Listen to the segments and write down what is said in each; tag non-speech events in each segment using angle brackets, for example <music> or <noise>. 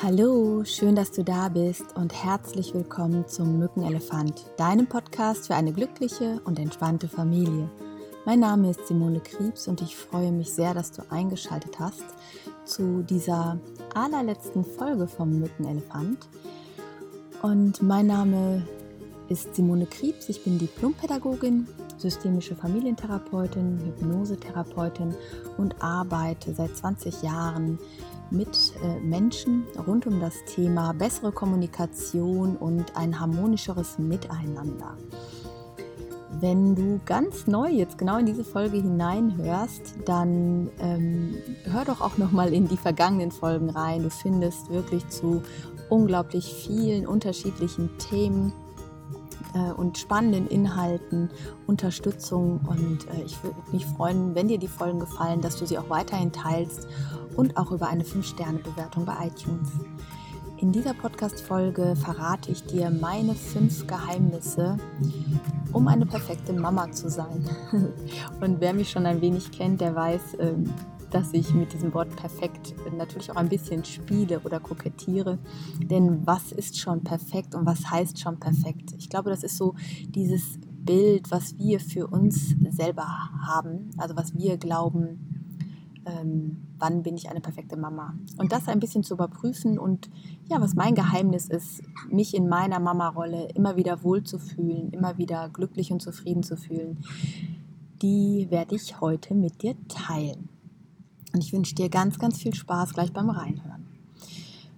Hallo, schön, dass du da bist und herzlich willkommen zum Mückenelefant, deinem Podcast für eine glückliche und entspannte Familie. Mein Name ist Simone Kriebs und ich freue mich sehr, dass du eingeschaltet hast zu dieser allerletzten Folge vom Mückenelefant. Und mein Name ist Simone Kriebs, ich bin Diplompädagogin, systemische Familientherapeutin, Hypnosetherapeutin und arbeite seit 20 Jahren mit äh, Menschen rund um das Thema bessere Kommunikation und ein harmonischeres Miteinander. Wenn du ganz neu jetzt genau in diese Folge hineinhörst, dann ähm, hör doch auch noch mal in die vergangenen Folgen rein. Du findest wirklich zu unglaublich vielen unterschiedlichen Themen äh, und spannenden Inhalten Unterstützung und äh, ich würde mich freuen, wenn dir die Folgen gefallen, dass du sie auch weiterhin teilst und auch über eine 5-Sterne-Bewertung bei iTunes. In dieser Podcast-Folge verrate ich dir meine fünf Geheimnisse, um eine perfekte Mama zu sein. <laughs> Und wer mich schon ein wenig kennt, der weiß, ähm, dass ich mit diesem Wort perfekt natürlich auch ein bisschen spiele oder kokettiere. Denn was ist schon perfekt und was heißt schon perfekt? Ich glaube, das ist so dieses Bild, was wir für uns selber haben, also was wir glauben, ähm, wann bin ich eine perfekte Mama. Und das ein bisschen zu überprüfen und ja, was mein Geheimnis ist, mich in meiner Mama-Rolle immer wieder wohlzufühlen, immer wieder glücklich und zufrieden zu fühlen, die werde ich heute mit dir teilen. Und ich wünsche dir ganz, ganz viel Spaß gleich beim Reinhören.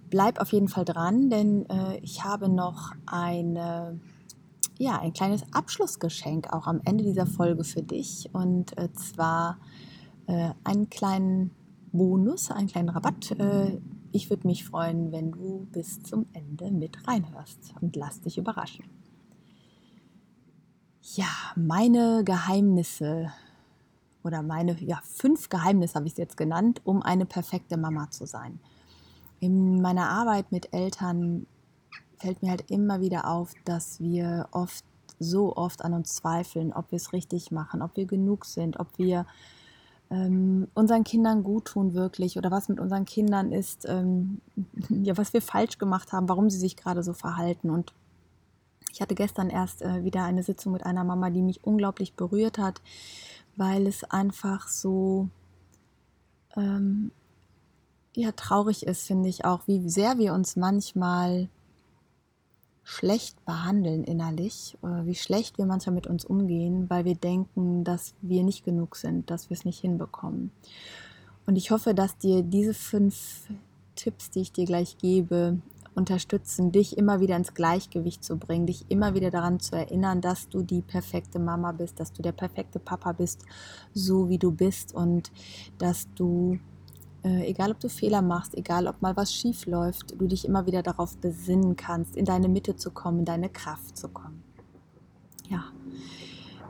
Bleib auf jeden Fall dran, denn äh, ich habe noch eine, ja, ein kleines Abschlussgeschenk auch am Ende dieser Folge für dich. Und äh, zwar äh, einen kleinen Bonus, einen kleinen Rabatt. Äh, ich würde mich freuen, wenn du bis zum Ende mit reinhörst und lass dich überraschen. Ja, meine Geheimnisse oder meine ja, fünf Geheimnisse habe ich es jetzt genannt, um eine perfekte Mama zu sein. In meiner Arbeit mit Eltern fällt mir halt immer wieder auf, dass wir oft so oft an uns zweifeln, ob wir es richtig machen, ob wir genug sind, ob wir ähm, unseren Kindern gut tun wirklich oder was mit unseren Kindern ist, ähm, <laughs> ja, was wir falsch gemacht haben, warum sie sich gerade so verhalten. Und ich hatte gestern erst äh, wieder eine Sitzung mit einer Mama, die mich unglaublich berührt hat, weil es einfach so ähm, ja, traurig ist, finde ich auch, wie sehr wir uns manchmal schlecht behandeln innerlich, wie schlecht wir manchmal mit uns umgehen, weil wir denken, dass wir nicht genug sind, dass wir es nicht hinbekommen. Und ich hoffe, dass dir diese fünf Tipps, die ich dir gleich gebe, unterstützen, dich immer wieder ins Gleichgewicht zu bringen, dich immer wieder daran zu erinnern, dass du die perfekte Mama bist, dass du der perfekte Papa bist, so wie du bist und dass du äh, egal ob du Fehler machst, egal ob mal was schief läuft, du dich immer wieder darauf besinnen kannst, in deine Mitte zu kommen, in deine Kraft zu kommen. Ja,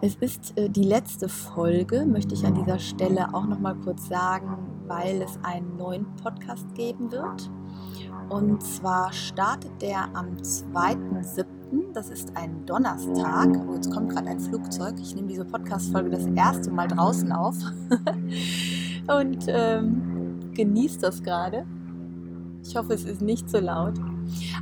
es ist äh, die letzte Folge, möchte ich an dieser Stelle auch noch mal kurz sagen, weil es einen neuen Podcast geben wird. Und zwar startet der am 2.7. Das ist ein Donnerstag. Oh, jetzt kommt gerade ein Flugzeug. Ich nehme diese Podcast-Folge das erste Mal draußen auf. <laughs> Und ähm, genießt das gerade. Ich hoffe, es ist nicht so laut.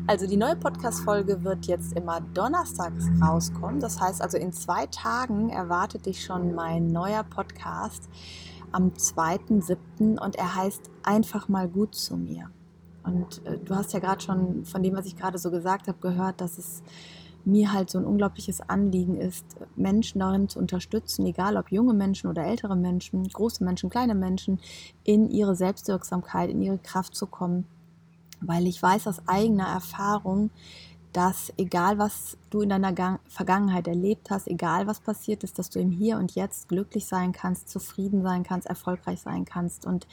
Also die neue Podcast-Folge wird jetzt immer donnerstags rauskommen. Das heißt also in zwei Tagen erwartet dich schon mein neuer Podcast am 2.7. und er heißt einfach mal gut zu mir. Und äh, du hast ja gerade schon von dem, was ich gerade so gesagt habe, gehört, dass es mir halt so ein unglaubliches Anliegen ist, Menschen darin zu unterstützen, egal ob junge Menschen oder ältere Menschen, große Menschen, kleine Menschen, in ihre Selbstwirksamkeit, in ihre Kraft zu kommen. Weil ich weiß aus eigener Erfahrung, dass egal was du in deiner Gang Vergangenheit erlebt hast, egal was passiert ist, dass du im Hier und Jetzt glücklich sein kannst, zufrieden sein kannst, erfolgreich sein kannst. Und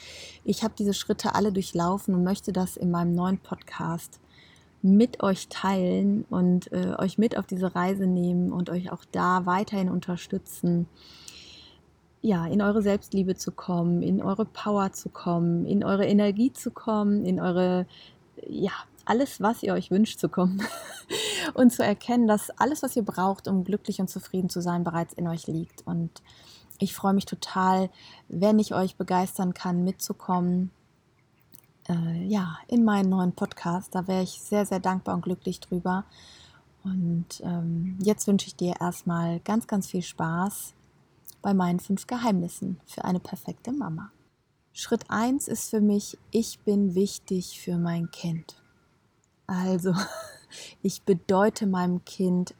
ich habe diese Schritte alle durchlaufen und möchte das in meinem neuen Podcast mit euch teilen und äh, euch mit auf diese Reise nehmen und euch auch da weiterhin unterstützen, ja, in eure Selbstliebe zu kommen, in eure Power zu kommen, in eure Energie zu kommen, in eure, ja, alles, was ihr euch wünscht zu kommen <laughs> und zu erkennen, dass alles, was ihr braucht, um glücklich und zufrieden zu sein, bereits in euch liegt. Und ich freue mich total, wenn ich euch begeistern kann, mitzukommen, äh, ja, in meinen neuen Podcast. Da wäre ich sehr, sehr dankbar und glücklich drüber. Und ähm, jetzt wünsche ich dir erstmal ganz, ganz viel Spaß bei meinen fünf Geheimnissen für eine perfekte Mama. Schritt 1 ist für mich, ich bin wichtig für mein Kind. Also, <laughs> ich bedeute meinem Kind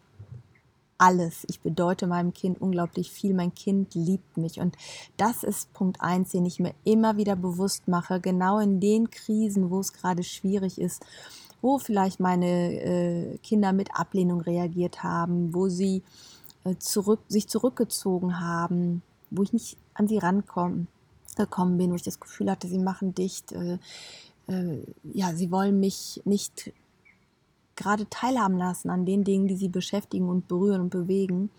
alles. Ich bedeute meinem Kind unglaublich viel. Mein Kind liebt mich. Und das ist Punkt 1, den ich mir immer wieder bewusst mache, genau in den Krisen, wo es gerade schwierig ist, wo vielleicht meine äh, Kinder mit Ablehnung reagiert haben, wo sie äh, zurück, sich zurückgezogen haben, wo ich nicht an sie rankommen gekommen bin, wo ich das Gefühl hatte, sie machen dicht, äh, äh ja, sie wollen mich nicht gerade teilhaben lassen an den Dingen, die sie beschäftigen und berühren und bewegen.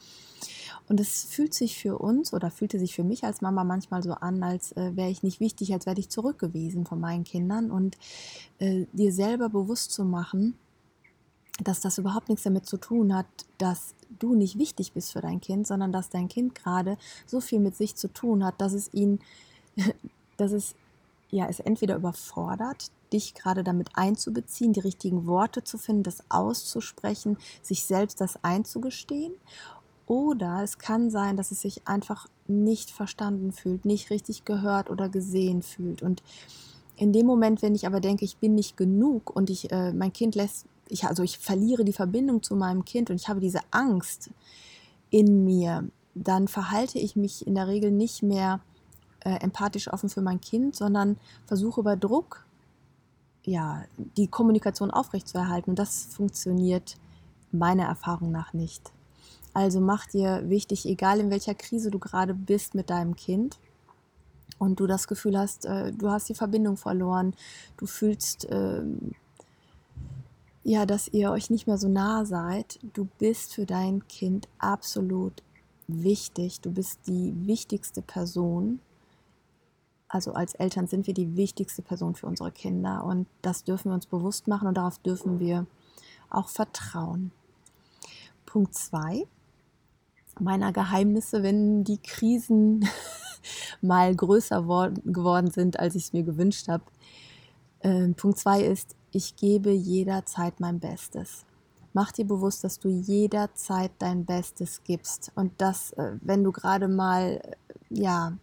Und es fühlt sich für uns oder fühlte sich für mich als Mama manchmal so an, als äh, wäre ich nicht wichtig, als wäre ich zurückgewiesen von meinen Kindern. Und äh, dir selber bewusst zu machen, dass das überhaupt nichts damit zu tun hat, dass du nicht wichtig bist für dein Kind, sondern dass dein Kind gerade so viel mit sich zu tun hat, dass es ihn, <laughs> dass es ja es entweder überfordert, dich gerade damit einzubeziehen, die richtigen Worte zu finden, das auszusprechen, sich selbst das einzugestehen. Oder es kann sein, dass es sich einfach nicht verstanden fühlt, nicht richtig gehört oder gesehen fühlt. Und in dem Moment, wenn ich aber denke, ich bin nicht genug und ich, äh, mein Kind lässt, ich, also ich verliere die Verbindung zu meinem Kind und ich habe diese Angst in mir, dann verhalte ich mich in der Regel nicht mehr äh, empathisch offen für mein Kind, sondern versuche über Druck ja, die Kommunikation aufrechtzuerhalten. Und das funktioniert meiner Erfahrung nach nicht. Also mach dir wichtig, egal in welcher Krise du gerade bist mit deinem Kind und du das Gefühl hast, äh, du hast die Verbindung verloren, du fühlst, äh, ja, dass ihr euch nicht mehr so nah seid, du bist für dein Kind absolut wichtig, du bist die wichtigste Person also als Eltern sind wir die wichtigste Person für unsere Kinder und das dürfen wir uns bewusst machen und darauf dürfen wir auch vertrauen. Punkt 2 meiner Geheimnisse, wenn die Krisen <laughs> mal größer geworden sind, als ich es mir gewünscht habe. Äh, Punkt 2 ist, ich gebe jederzeit mein Bestes. Mach dir bewusst, dass du jederzeit dein Bestes gibst und dass, äh, wenn du gerade mal, äh, ja,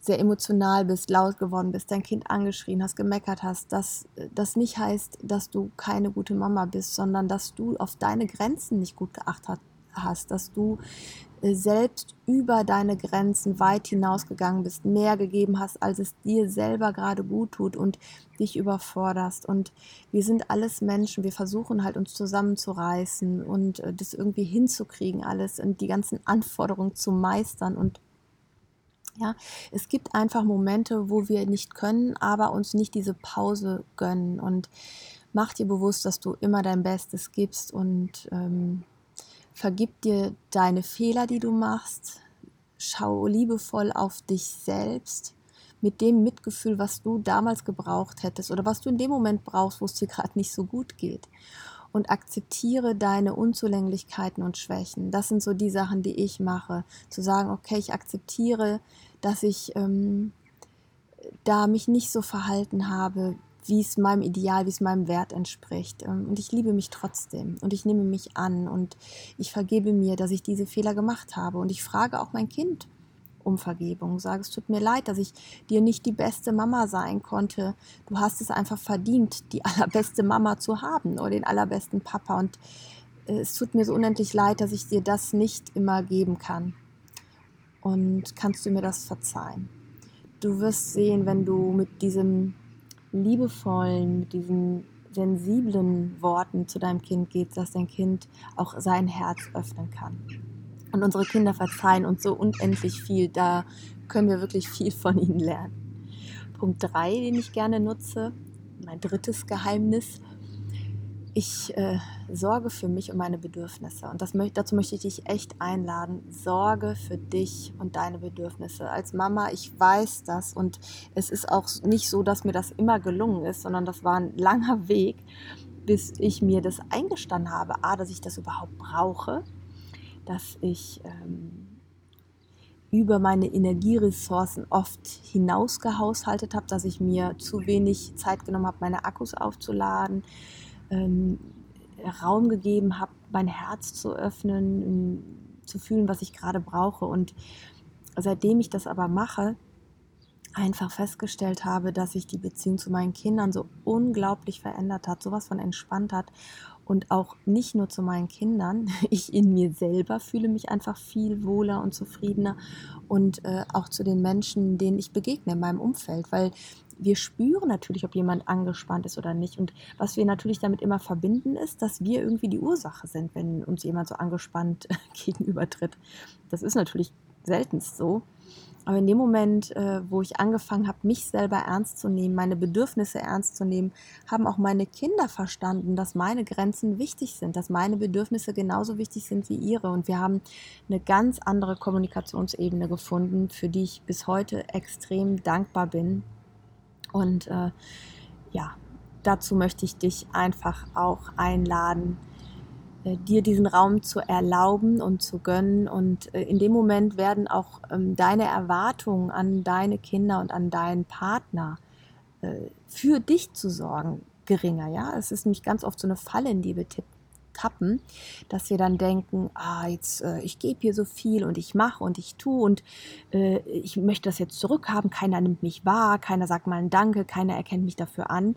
sehr emotional bist, laut geworden bist, dein Kind angeschrien hast, gemeckert hast, dass das nicht heißt, dass du keine gute Mama bist, sondern dass du auf deine Grenzen nicht gut geachtet hast, dass du äh, selbst über deine Grenzen weit hinausgegangen bist, mehr gegeben hast, als es dir selber gerade gut tut und dich überforderst. Und wir sind alles Menschen, wir versuchen halt uns zusammenzureißen und äh, das irgendwie hinzukriegen, alles und die ganzen Anforderungen zu meistern und ja, es gibt einfach Momente, wo wir nicht können, aber uns nicht diese Pause gönnen. Und mach dir bewusst, dass du immer dein Bestes gibst und ähm, vergib dir deine Fehler, die du machst. Schau liebevoll auf dich selbst mit dem Mitgefühl, was du damals gebraucht hättest oder was du in dem Moment brauchst, wo es dir gerade nicht so gut geht und akzeptiere deine Unzulänglichkeiten und Schwächen. Das sind so die Sachen, die ich mache. Zu sagen, okay, ich akzeptiere, dass ich ähm, da mich nicht so verhalten habe, wie es meinem Ideal, wie es meinem Wert entspricht. Ähm, und ich liebe mich trotzdem und ich nehme mich an und ich vergebe mir, dass ich diese Fehler gemacht habe. Und ich frage auch mein Kind, um Vergebung. Sage, es tut mir leid, dass ich dir nicht die beste Mama sein konnte. Du hast es einfach verdient, die <laughs> allerbeste Mama zu haben oder den allerbesten Papa. Und äh, es tut mir so unendlich leid, dass ich dir das nicht immer geben kann. Und kannst du mir das verzeihen? Du wirst sehen, wenn du mit diesem liebevollen, mit diesen sensiblen Worten zu deinem Kind gehst, dass dein Kind auch sein Herz öffnen kann. Und unsere Kinder verzeihen uns so unendlich viel. Da können wir wirklich viel von ihnen lernen. Punkt 3, den ich gerne nutze, mein drittes Geheimnis. Ich äh, sorge für mich und meine Bedürfnisse. Und das, dazu möchte ich dich echt einladen. Sorge für dich und deine Bedürfnisse. Als Mama, ich weiß das. Und es ist auch nicht so, dass mir das immer gelungen ist, sondern das war ein langer Weg, bis ich mir das eingestanden habe. A, dass ich das überhaupt brauche dass ich ähm, über meine Energieressourcen oft hinausgehaushaltet habe, dass ich mir zu wenig Zeit genommen habe, meine Akkus aufzuladen, ähm, Raum gegeben habe, mein Herz zu öffnen, zu fühlen, was ich gerade brauche. Und seitdem ich das aber mache, einfach festgestellt habe, dass sich die Beziehung zu meinen Kindern so unglaublich verändert hat, sowas von entspannt hat und auch nicht nur zu meinen Kindern, <laughs> ich in mir selber fühle mich einfach viel wohler und zufriedener und äh, auch zu den Menschen, denen ich begegne in meinem Umfeld, weil wir spüren natürlich, ob jemand angespannt ist oder nicht. Und was wir natürlich damit immer verbinden, ist, dass wir irgendwie die Ursache sind, wenn uns jemand so angespannt <laughs> gegenübertritt. Das ist natürlich seltenst so. Aber in dem Moment, äh, wo ich angefangen habe, mich selber ernst zu nehmen, meine Bedürfnisse ernst zu nehmen, haben auch meine Kinder verstanden, dass meine Grenzen wichtig sind, dass meine Bedürfnisse genauso wichtig sind wie ihre. Und wir haben eine ganz andere Kommunikationsebene gefunden, für die ich bis heute extrem dankbar bin. Und äh, ja, dazu möchte ich dich einfach auch einladen, äh, dir diesen Raum zu erlauben und zu gönnen. Und äh, in dem Moment werden auch ähm, deine Erwartungen an deine Kinder und an deinen Partner äh, für dich zu sorgen geringer. Ja, es ist nämlich ganz oft so eine Falle, in die wir tappen, dass wir dann denken, ah, jetzt ich gebe hier so viel und ich mache und ich tue und ich möchte das jetzt zurückhaben. Keiner nimmt mich wahr, keiner sagt mal ein Danke, keiner erkennt mich dafür an.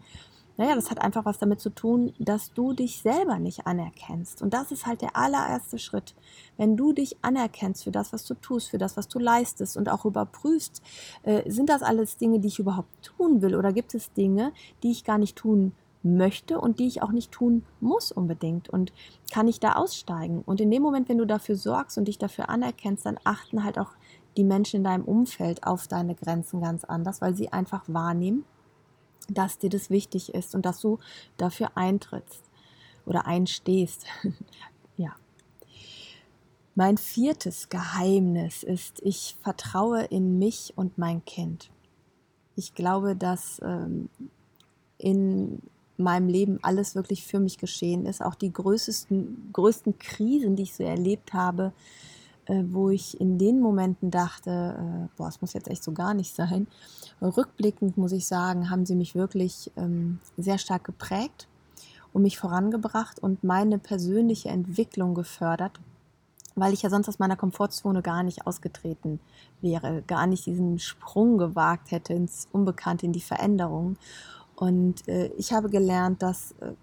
Naja, das hat einfach was damit zu tun, dass du dich selber nicht anerkennst. Und das ist halt der allererste Schritt. Wenn du dich anerkennst für das, was du tust, für das, was du leistest und auch überprüfst, äh, sind das alles Dinge, die ich überhaupt tun will oder gibt es Dinge, die ich gar nicht tun möchte und die ich auch nicht tun muss unbedingt und kann ich da aussteigen. Und in dem Moment, wenn du dafür sorgst und dich dafür anerkennst, dann achten halt auch die Menschen in deinem Umfeld auf deine Grenzen ganz anders, weil sie einfach wahrnehmen, dass dir das wichtig ist und dass du dafür eintrittst oder einstehst. <laughs> ja. Mein viertes Geheimnis ist, ich vertraue in mich und mein Kind. Ich glaube, dass ähm, in meinem Leben alles wirklich für mich geschehen ist. Auch die größten, größten Krisen, die ich so erlebt habe, wo ich in den Momenten dachte, äh, boah, es muss jetzt echt so gar nicht sein. Rückblickend muss ich sagen, haben sie mich wirklich ähm, sehr stark geprägt und mich vorangebracht und meine persönliche Entwicklung gefördert, weil ich ja sonst aus meiner Komfortzone gar nicht ausgetreten wäre, gar nicht diesen Sprung gewagt hätte ins Unbekannte, in die Veränderung. Und äh, ich habe gelernt, dass äh,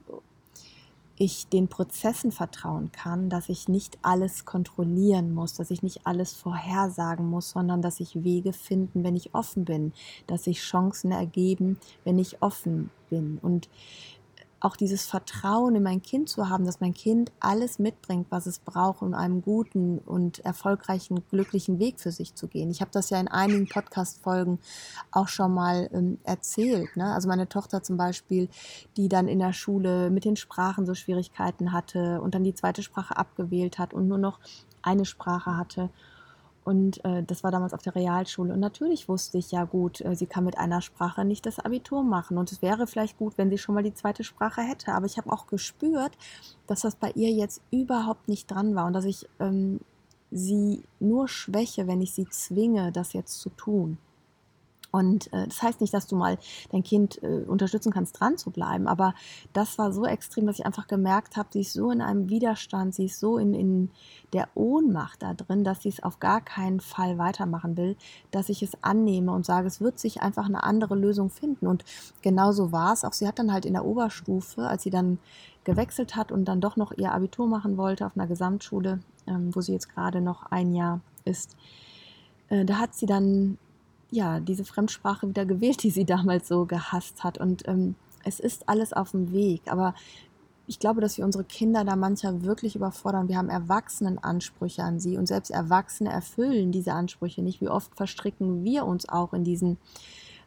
ich den Prozessen vertrauen kann, dass ich nicht alles kontrollieren muss, dass ich nicht alles vorhersagen muss, sondern dass ich Wege finden, wenn ich offen bin, dass sich Chancen ergeben, wenn ich offen bin. Und auch dieses Vertrauen in mein Kind zu haben, dass mein Kind alles mitbringt, was es braucht, um einen guten und erfolgreichen, glücklichen Weg für sich zu gehen. Ich habe das ja in einigen Podcast-Folgen auch schon mal ähm, erzählt. Ne? Also meine Tochter zum Beispiel, die dann in der Schule mit den Sprachen so Schwierigkeiten hatte und dann die zweite Sprache abgewählt hat und nur noch eine Sprache hatte und äh, das war damals auf der Realschule. Und natürlich wusste ich ja gut, äh, sie kann mit einer Sprache nicht das Abitur machen. Und es wäre vielleicht gut, wenn sie schon mal die zweite Sprache hätte. Aber ich habe auch gespürt, dass das bei ihr jetzt überhaupt nicht dran war und dass ich ähm, sie nur schwäche, wenn ich sie zwinge, das jetzt zu tun. Und äh, das heißt nicht, dass du mal dein Kind äh, unterstützen kannst, dran zu bleiben, aber das war so extrem, dass ich einfach gemerkt habe, sie ist so in einem Widerstand, sie ist so in, in der Ohnmacht da drin, dass sie es auf gar keinen Fall weitermachen will, dass ich es annehme und sage, es wird sich einfach eine andere Lösung finden. Und genauso war es. Auch sie hat dann halt in der Oberstufe, als sie dann gewechselt hat und dann doch noch ihr Abitur machen wollte auf einer Gesamtschule, ähm, wo sie jetzt gerade noch ein Jahr ist, äh, da hat sie dann ja, diese Fremdsprache wieder gewählt, <laughs> die sie damals so gehasst hat. Und ähm, es ist alles auf dem Weg. Aber ich glaube, dass wir unsere Kinder da mancher wirklich überfordern. Wir haben Erwachsenenansprüche an sie und selbst Erwachsene erfüllen diese Ansprüche nicht. Wie oft verstricken wir uns auch in diesen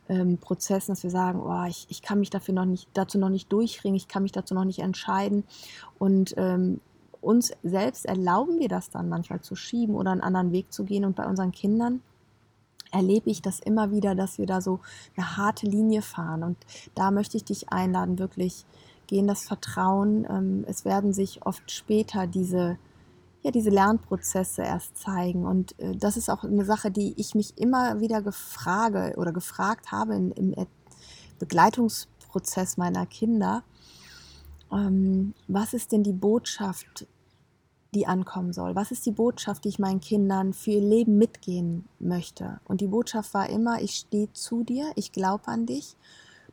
ähm, Prozessen, dass wir sagen, oh, ich, ich kann mich dafür noch nicht, dazu noch nicht durchringen, ich kann mich dazu noch nicht entscheiden. Und ähm, uns selbst erlauben wir das dann manchmal zu schieben oder einen anderen Weg zu gehen. Und bei unseren Kindern erlebe ich das immer wieder, dass wir da so eine harte Linie fahren. Und da möchte ich dich einladen, wirklich geh in das Vertrauen. Ähm, es werden sich oft später diese ja, diese Lernprozesse erst zeigen. Und äh, das ist auch eine Sache, die ich mich immer wieder gefrage oder gefragt habe im Begleitungsprozess meiner Kinder. Ähm, was ist denn die Botschaft, die ankommen soll? Was ist die Botschaft, die ich meinen Kindern für ihr Leben mitgehen möchte? Und die Botschaft war immer, ich stehe zu dir, ich glaube an dich,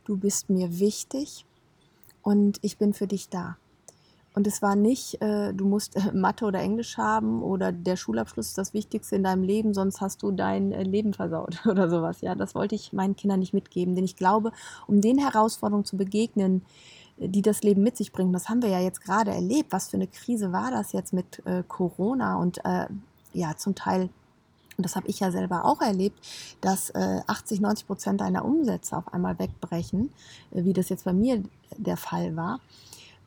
du bist mir wichtig und ich bin für dich da. Und es war nicht, äh, du musst äh, Mathe oder Englisch haben oder der Schulabschluss ist das Wichtigste in deinem Leben, sonst hast du dein äh, Leben versaut <laughs> oder sowas. Ja, das wollte ich meinen Kindern nicht mitgeben, denn ich glaube, um den Herausforderungen zu begegnen, die das Leben mit sich bringen, das haben wir ja jetzt gerade erlebt. Was für eine Krise war das jetzt mit äh, Corona? Und äh, ja, zum Teil und das habe ich ja selber auch erlebt, dass äh, 80, 90 Prozent deiner Umsätze auf einmal wegbrechen, äh, wie das jetzt bei mir der Fall war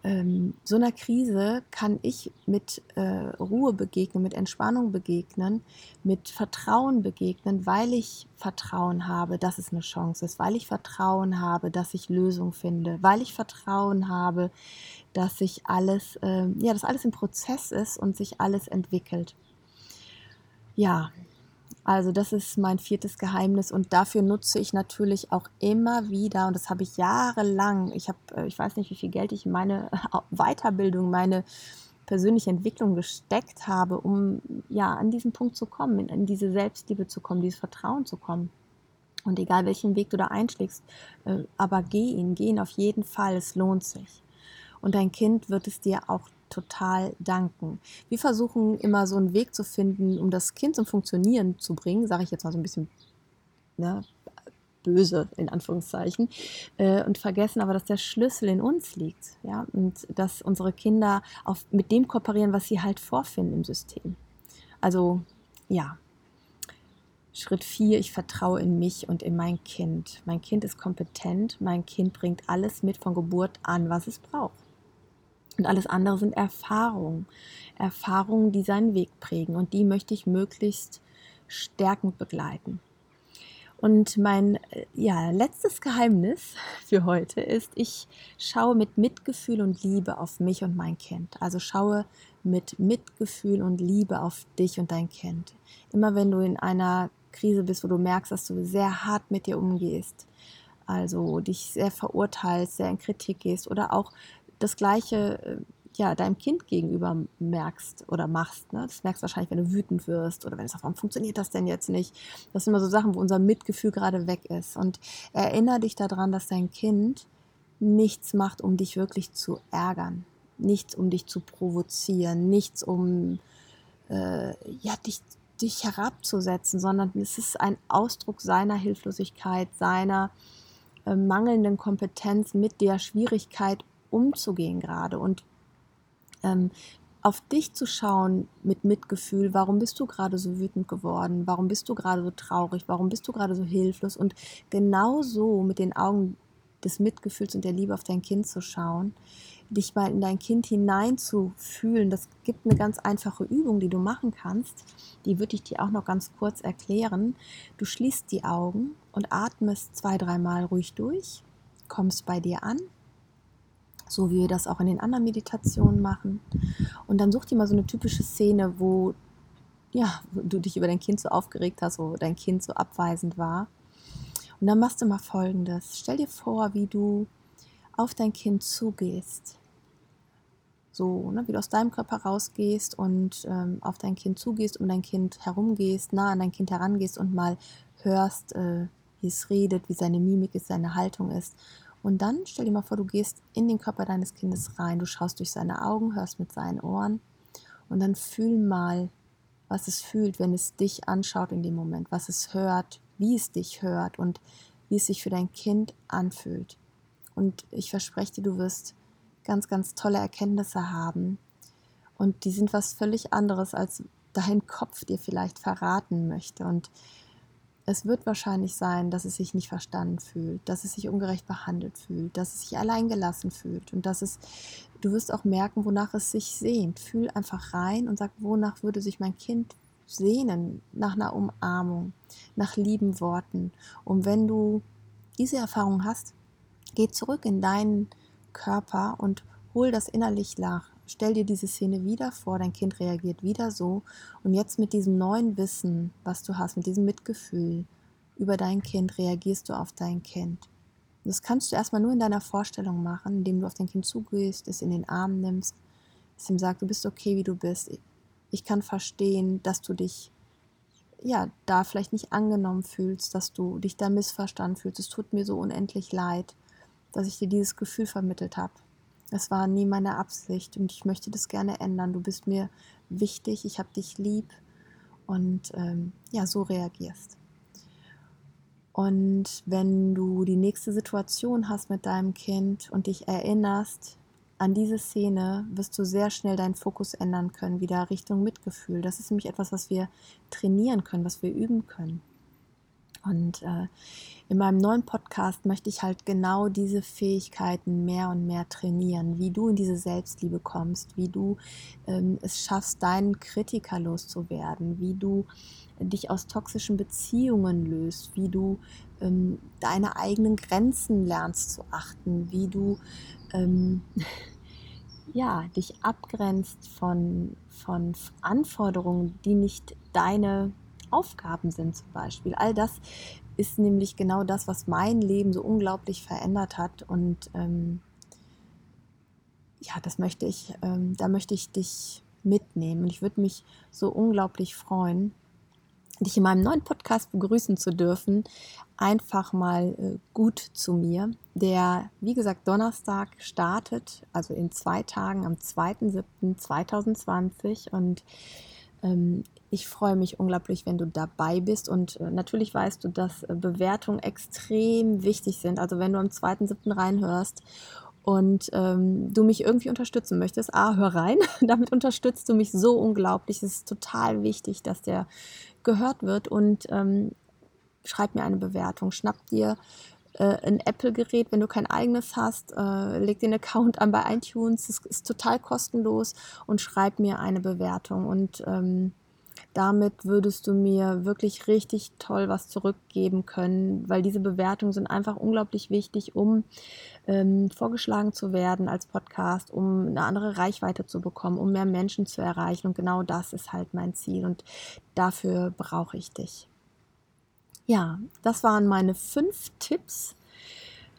ähm, so einer Krise kann ich mit äh, Ruhe begegnen, mit Entspannung begegnen, mit Vertrauen begegnen, weil ich Vertrauen habe, dass es eine Chance ist, weil ich Vertrauen habe, dass ich Lösung finde, weil ich Vertrauen habe, dass sich alles, äh, ja, dass alles im Prozess ist und sich alles entwickelt. Ja, also das ist mein viertes Geheimnis und dafür nutze ich natürlich auch immer wieder, und das habe ich jahrelang, ich habe, äh, ich weiß nicht, wie viel Geld ich in meine <laughs> Weiterbildung, meine persönliche Entwicklung gesteckt habe, um ja an diesen Punkt zu kommen, in, in diese Selbstliebe zu kommen, dieses Vertrauen zu kommen. Und egal welchen Weg du da einschlägst, äh, aber geh ihn, geh ihn auf jeden Fall, es lohnt sich. Und dein Kind wird es dir auch total danken. Wir versuchen immer so einen Weg zu finden, um das Kind zum Funktionieren zu bringen, sage ich jetzt mal so ein bisschen ne, böse in Anführungszeichen, äh, und vergessen aber, dass der Schlüssel in uns liegt. Ja? Und dass unsere Kinder auf, mit dem kooperieren, was sie halt vorfinden im System. Also ja, Schritt 4, ich vertraue in mich und in mein Kind. Mein Kind ist kompetent, mein Kind bringt alles mit von Geburt an, was es braucht. Und alles andere sind Erfahrungen. Erfahrungen, die seinen Weg prägen. Und die möchte ich möglichst stärkend begleiten. Und mein ja, letztes Geheimnis <laughs> für heute ist, ich schaue mit Mitgefühl und Liebe auf mich und mein Kind. Also schaue mit Mitgefühl und Liebe auf dich und dein Kind. Immer wenn du in einer Krise bist, wo du merkst, dass du sehr hart mit dir umgehst, also dich sehr verurteilst, sehr in Kritik gehst oder auch das Gleiche äh, ja, deinem Kind gegenüber merkst oder machst. Ne? Das merkst du wahrscheinlich, wenn du wütend wirst oder wenn es sagt, warum funktioniert das denn jetzt nicht? Das sind immer so Sachen, wo unser Mitgefühl gerade weg ist. Und erinnere dich daran, dass dein Kind nichts macht, um dich wirklich zu ärgern. Nichts, um dich zu provozieren. Nichts, um äh, ja, dich, dich herabzusetzen, sondern es ist ein Ausdruck seiner Hilflosigkeit, seiner äh, mangelnden Kompetenz mit der Schwierigkeit umzugehen gerade und ähm, auf dich zu schauen mit Mitgefühl, warum bist du gerade so wütend geworden, warum bist du gerade so traurig, warum bist du gerade so hilflos und genau so mit den Augen des Mitgefühls und der Liebe auf dein Kind zu schauen, dich mal in dein Kind hineinzufühlen. Das gibt eine ganz einfache Übung, die du machen kannst. Die würde ich dir auch noch ganz kurz erklären. Du schließt die Augen und atmest zwei, dreimal ruhig durch, kommst bei dir an so wie wir das auch in den anderen Meditationen machen. Und dann such dir mal so eine typische Szene, wo ja, du dich über dein Kind so aufgeregt hast, wo dein Kind so abweisend war. Und dann machst du mal Folgendes. Stell dir vor, wie du auf dein Kind zugehst. So, ne, wie du aus deinem Körper rausgehst und ähm, auf dein Kind zugehst, um dein Kind herumgehst, nah an dein Kind herangehst und mal hörst, äh, wie es redet, wie seine Mimik ist, seine Haltung ist. Und dann stell dir mal vor, du gehst in den Körper deines Kindes rein, du schaust durch seine Augen, hörst mit seinen Ohren und dann fühl mal, was es fühlt, wenn es dich anschaut in dem Moment, was es hört, wie es dich hört und wie es sich für dein Kind anfühlt. Und ich verspreche dir, du wirst ganz, ganz tolle Erkenntnisse haben. Und die sind was völlig anderes, als dein Kopf dir vielleicht verraten möchte. Und es wird wahrscheinlich sein, dass es sich nicht verstanden fühlt, dass es sich ungerecht behandelt fühlt, dass es sich alleingelassen fühlt und dass es, du wirst auch merken, wonach es sich sehnt. Fühl einfach rein und sag, wonach würde sich mein Kind sehnen? Nach einer Umarmung, nach lieben Worten. Und wenn du diese Erfahrung hast, geh zurück in deinen Körper und hol das innerlich nach, stell dir diese Szene wieder vor, dein Kind reagiert wieder so. Und jetzt mit diesem neuen Wissen, was du hast, mit diesem Mitgefühl über dein Kind, reagierst du auf dein Kind. Das kannst du erstmal nur in deiner Vorstellung machen, indem du auf dein Kind zugehst, es in den Arm nimmst, es ihm sagt, du bist okay, wie du bist. Ich kann verstehen, dass du dich ja, da vielleicht nicht angenommen fühlst, dass du dich da missverstanden fühlst. Es tut mir so unendlich leid, dass ich dir dieses Gefühl vermittelt habe. Es war nie meine Absicht und ich möchte das gerne ändern. Du bist mir wichtig, ich habe dich lieb und ähm, ja, so reagierst. Und wenn du die nächste Situation hast mit deinem Kind und dich erinnerst, an diese Szene wirst du sehr schnell deinen Fokus ändern können, wieder Richtung Mitgefühl. Das ist nämlich etwas, was wir trainieren können, was wir üben können. Und äh, in meinem neuen Podcast möchte ich halt genau diese Fähigkeiten mehr und mehr trainieren, wie du in diese Selbstliebe kommst, wie du ähm, es schaffst, deinen Kritiker loszuwerden, wie du dich aus toxischen Beziehungen löst, wie du ähm, deine eigenen Grenzen lernst zu achten, wie du ähm, <laughs> ja, dich abgrenzt von, von Anforderungen, die nicht deine Aufgaben sind zum Beispiel. All das ist nämlich genau das, was mein Leben so unglaublich verändert hat. Und ähm, ja, das möchte ich, ähm, da möchte ich dich mitnehmen. Und ich würde mich so unglaublich freuen, dich in meinem neuen Podcast begrüßen zu dürfen. Einfach mal äh, gut zu mir, der, wie gesagt, Donnerstag startet, also in zwei Tagen am 2.7.2020. Und ich freue mich unglaublich, wenn du dabei bist. Und äh, natürlich weißt du, dass äh, Bewertungen extrem wichtig sind. Also wenn du am 2.7. reinhörst und ähm, du mich irgendwie unterstützen möchtest, ah, hör rein. <laughs> Damit unterstützt du mich so unglaublich. Es ist total wichtig, dass der gehört wird und ähm, schreib mir eine Bewertung. Schnapp dir äh, ein Apple-Gerät, wenn du kein eigenes hast, äh, leg den Account an bei iTunes. Es ist total kostenlos und schreib mir eine Bewertung und ähm, damit würdest du mir wirklich richtig toll was zurückgeben können, weil diese Bewertungen sind einfach unglaublich wichtig, um ähm, vorgeschlagen zu werden als Podcast, um eine andere Reichweite zu bekommen, um mehr Menschen zu erreichen. Und genau das ist halt mein Ziel und dafür brauche ich dich. Ja, das waren meine fünf Tipps.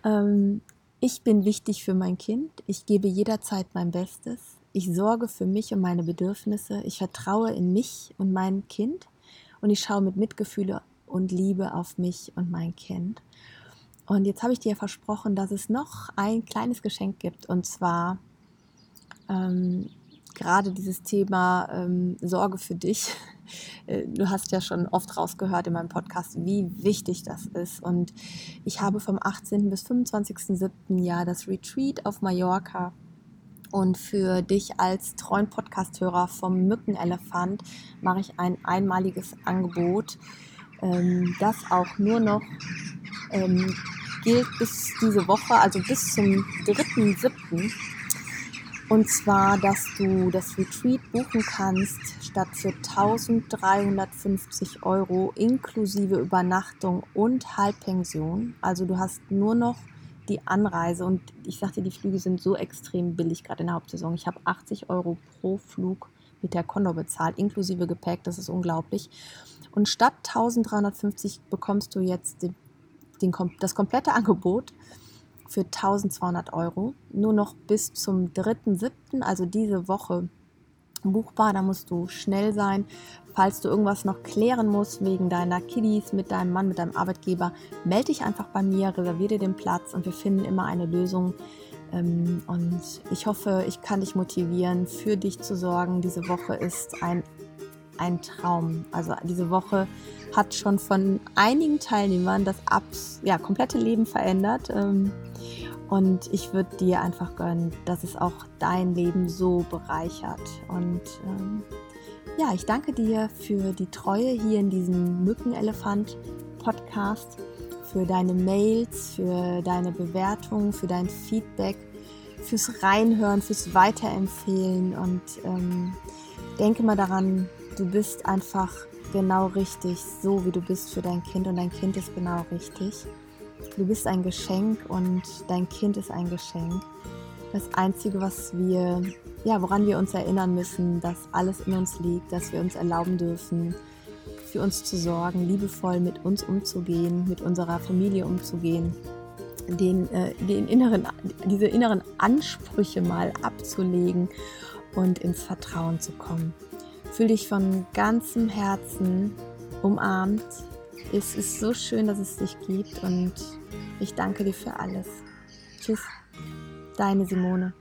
Ähm, ich bin wichtig für mein Kind. Ich gebe jederzeit mein Bestes. Ich sorge für mich und meine Bedürfnisse. Ich vertraue in mich und mein Kind. Und ich schaue mit Mitgefühle und Liebe auf mich und mein Kind. Und jetzt habe ich dir versprochen, dass es noch ein kleines Geschenk gibt. Und zwar ähm, gerade dieses Thema ähm, Sorge für dich. <laughs> Äh, du hast ja schon oft rausgehört in meinem Podcast, wie wichtig das ist. Und ich habe vom 18. bis 25.07. Jahr das Retreat auf Mallorca und für dich als treuen Podcast-Hörer vom Mückenelefant mache ich ein einmaliges Angebot, ähm, das auch nur noch ähm, gilt bis diese Woche, also bis zum 3.7. Und zwar, dass du das Retreat buchen kannst, statt für 1350 Euro inklusive Übernachtung und Halbpension. Also du hast nur noch die Anreise und ich sagte, die Flüge sind so extrem billig, gerade in der Hauptsaison. Ich habe 80 Euro pro Flug mit der Condor bezahlt, inklusive Gepäck, das ist unglaublich. Und statt 1350 bekommst du jetzt den, den, das komplette <laughs> Angebot für 1200 Euro. Nur noch bis zum 3.7., also diese Woche buchbar. Da musst du schnell sein. Falls du irgendwas noch klären musst wegen deiner Kiddies mit deinem Mann, mit deinem Arbeitgeber, melde dich einfach bei mir, reserviere den Platz und wir finden immer eine Lösung. Ähm, und ich hoffe, ich kann dich motivieren, für dich zu sorgen. Diese Woche ist ein, ein Traum. Also diese Woche hat schon von einigen Teilnehmern das abs ja, komplette Leben verändert. Ähm, und ich würde dir einfach gönnen, dass es auch dein Leben so bereichert. Und ähm, ja, ich danke dir für die Treue hier in diesem Mückenelefant-Podcast, für deine Mails, für deine Bewertungen, für dein Feedback, fürs Reinhören, fürs Weiterempfehlen. Und ähm, denke mal daran, du bist einfach genau richtig, so wie du bist für dein Kind und dein Kind ist genau richtig. Du bist ein Geschenk und dein Kind ist ein Geschenk. Das Einzige, was wir ja, woran wir uns erinnern müssen, dass alles in uns liegt, dass wir uns erlauben dürfen, für uns zu sorgen, liebevoll mit uns umzugehen, mit unserer Familie umzugehen, den, äh, den inneren, diese inneren Ansprüche mal abzulegen und ins Vertrauen zu kommen. Fühl dich von ganzem Herzen umarmt. Es ist so schön, dass es dich gibt und ich danke dir für alles. Tschüss, deine Simone.